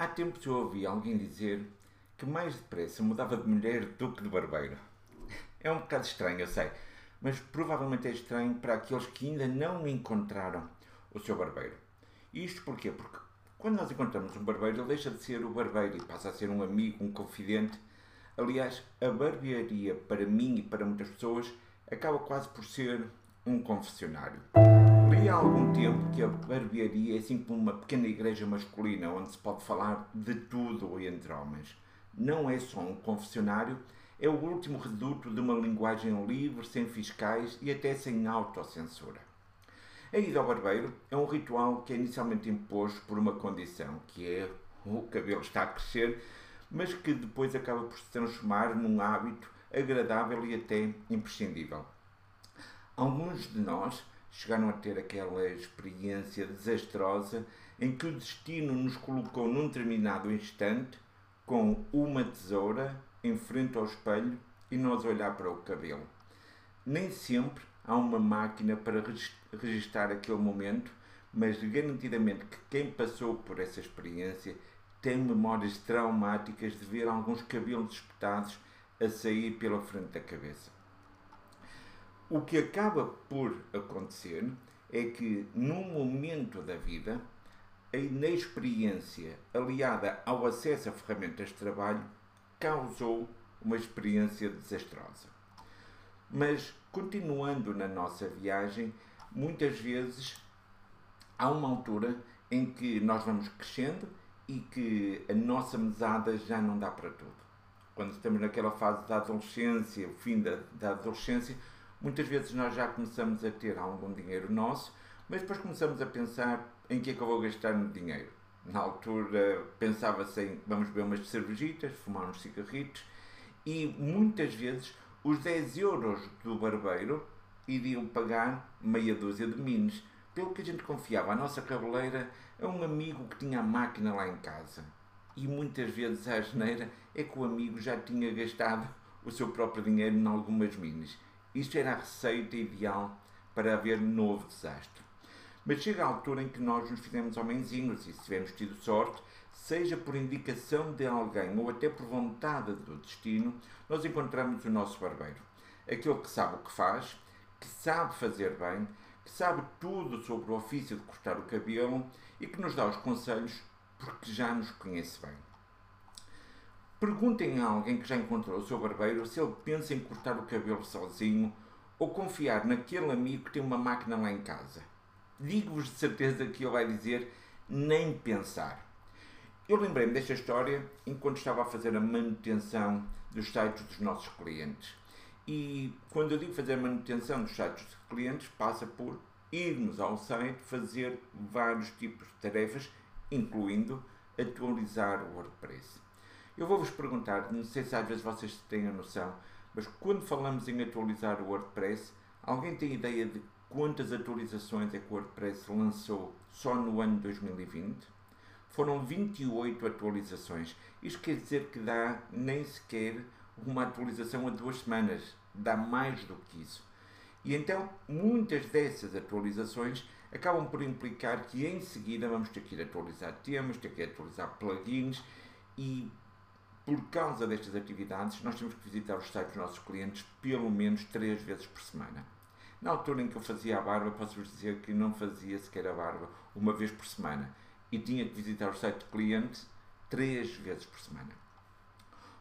Há tempos eu ouvi alguém dizer que mais depressa mudava de mulher do que de barbeiro. É um bocado estranho, eu sei, mas provavelmente é estranho para aqueles que ainda não encontraram o seu barbeiro. Isto porquê? Porque quando nós encontramos um barbeiro, ele deixa de ser o barbeiro e passa a ser um amigo, um confidente. Aliás, a barbearia, para mim e para muitas pessoas, acaba quase por ser um confessionário. Há algum tempo que a barbearia é assim como uma pequena igreja masculina onde se pode falar de tudo entre homens. Não é só um confessionário, é o último reduto de uma linguagem livre, sem fiscais e até sem autocensura. A ida ao barbeiro é um ritual que é inicialmente imposto por uma condição, que é o cabelo está a crescer, mas que depois acaba por se transformar num hábito agradável e até imprescindível. Alguns de nós chegaram a ter aquela experiência desastrosa em que o destino nos colocou num determinado instante com uma tesoura em frente ao espelho e nós olhar para o cabelo. Nem sempre há uma máquina para registrar aquele momento, mas garantidamente que quem passou por essa experiência tem memórias traumáticas de ver alguns cabelos espetados a sair pela frente da cabeça. O que acaba por acontecer é que, num momento da vida, a inexperiência aliada ao acesso a ferramentas de trabalho causou uma experiência desastrosa. Mas, continuando na nossa viagem, muitas vezes há uma altura em que nós vamos crescendo e que a nossa mesada já não dá para tudo. Quando estamos naquela fase da adolescência, o fim da, da adolescência, muitas vezes nós já começamos a ter algum dinheiro nosso, mas depois começamos a pensar em que é que eu vou gastar no dinheiro. Na altura pensava-se em vamos beber umas cervejitas, fumar uns cigarritos e muitas vezes os 10 euros do barbeiro iriam pagar meia dúzia de minis, pelo que a gente confiava a nossa cabeleira a um amigo que tinha a máquina lá em casa. E muitas vezes a asneira é que o amigo já tinha gastado o seu próprio dinheiro em algumas minis. Isto era a receita ideal para haver novo desastre. Mas chega a altura em que nós nos fizemos homenzinhos e se tivermos tido sorte, seja por indicação de alguém ou até por vontade do destino, nós encontramos o nosso barbeiro. Aquele que sabe o que faz, que sabe fazer bem, que sabe tudo sobre o ofício de cortar o cabelo e que nos dá os conselhos porque já nos conhece bem. Perguntem a alguém que já encontrou o seu barbeiro se ele pensa em cortar o cabelo sozinho ou confiar naquele amigo que tem uma máquina lá em casa. Digo-vos de certeza que ele vai dizer nem pensar. Eu lembrei-me desta história enquanto estava a fazer a manutenção dos sites dos nossos clientes. E quando eu digo fazer a manutenção dos sites dos clientes, passa por irmos ao site fazer vários tipos de tarefas, incluindo atualizar o WordPress. Eu vou-vos perguntar, não sei se às vezes vocês têm a noção, mas quando falamos em atualizar o WordPress, alguém tem ideia de quantas atualizações é que o WordPress lançou só no ano 2020? Foram 28 atualizações. Isto quer dizer que dá nem sequer uma atualização a duas semanas. Dá mais do que isso. E então, muitas dessas atualizações acabam por implicar que em seguida vamos ter que ir atualizar temas, ter que atualizar plugins e por causa destas atividades, nós temos que visitar os sites dos nossos clientes pelo menos três vezes por semana. Na altura em que eu fazia a barba, posso-vos dizer que não fazia sequer a barba uma vez por semana e tinha que visitar o site de cliente três vezes por semana.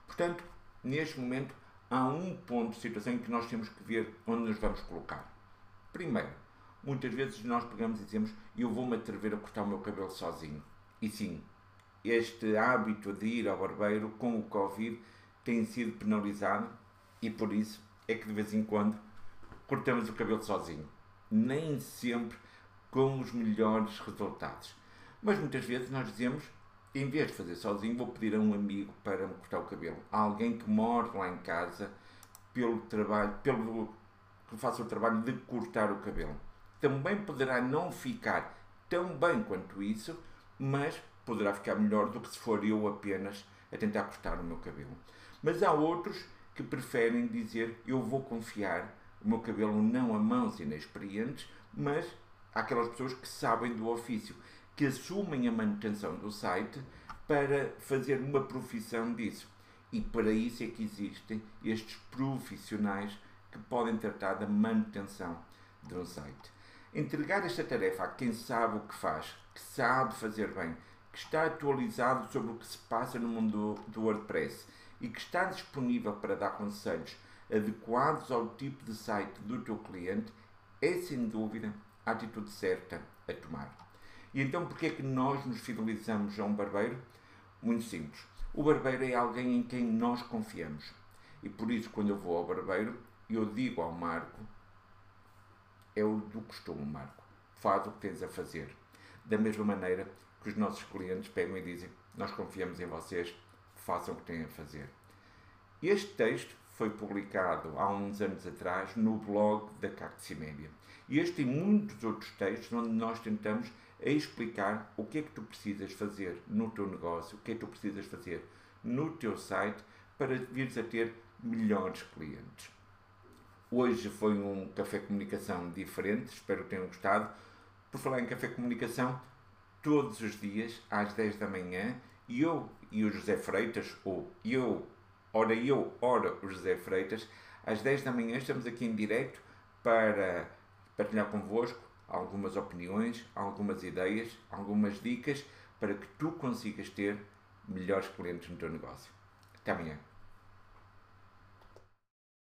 Portanto, neste momento, há um ponto de situação em que nós temos que ver onde nos vamos colocar. Primeiro, muitas vezes nós pegamos e dizemos eu vou-me atrever a cortar o meu cabelo sozinho. E sim, este hábito de ir ao barbeiro com o Covid tem sido penalizado e por isso é que de vez em quando cortamos o cabelo sozinho. Nem sempre com os melhores resultados. Mas muitas vezes nós dizemos, em vez de fazer sozinho, vou pedir a um amigo para me cortar o cabelo. Há alguém que mora lá em casa pelo trabalho, pelo que faça o trabalho de cortar o cabelo. Também poderá não ficar tão bem quanto isso, mas poderá ficar melhor do que se for eu apenas a tentar cortar o meu cabelo. Mas há outros que preferem dizer eu vou confiar o meu cabelo não a mãos inexperientes, mas àquelas pessoas que sabem do ofício, que assumem a manutenção do site para fazer uma profissão disso. E para isso é que existem estes profissionais que podem tratar da manutenção de um site. Entregar esta tarefa a quem sabe o que faz, que sabe fazer bem, que está atualizado sobre o que se passa no mundo do WordPress e que está disponível para dar conselhos adequados ao tipo de site do teu cliente, é sem dúvida a atitude certa a tomar. E então, porquê é que nós nos fidelizamos a um barbeiro? Muito simples. O barbeiro é alguém em quem nós confiamos. E por isso, quando eu vou ao barbeiro, eu digo ao Marco, é o do costume, Marco, faz o que tens a fazer. Da mesma maneira que os nossos clientes pegam e dizem, nós confiamos em vocês, façam o que têm a fazer. Este texto foi publicado há uns anos atrás no blog da Cactimédia. E este e muitos outros textos onde nós tentamos explicar o que é que tu precisas fazer no teu negócio, o que é que tu precisas fazer no teu site para vires a ter melhores clientes. Hoje foi um café comunicação diferente, espero que tenham gostado. Por falar em café comunicação, todos os dias às 10 da manhã, eu e o José Freitas, ou eu, ora eu, ora o José Freitas, às 10 da manhã estamos aqui em direto para partilhar convosco algumas opiniões, algumas ideias, algumas dicas para que tu consigas ter melhores clientes no teu negócio. Até amanhã.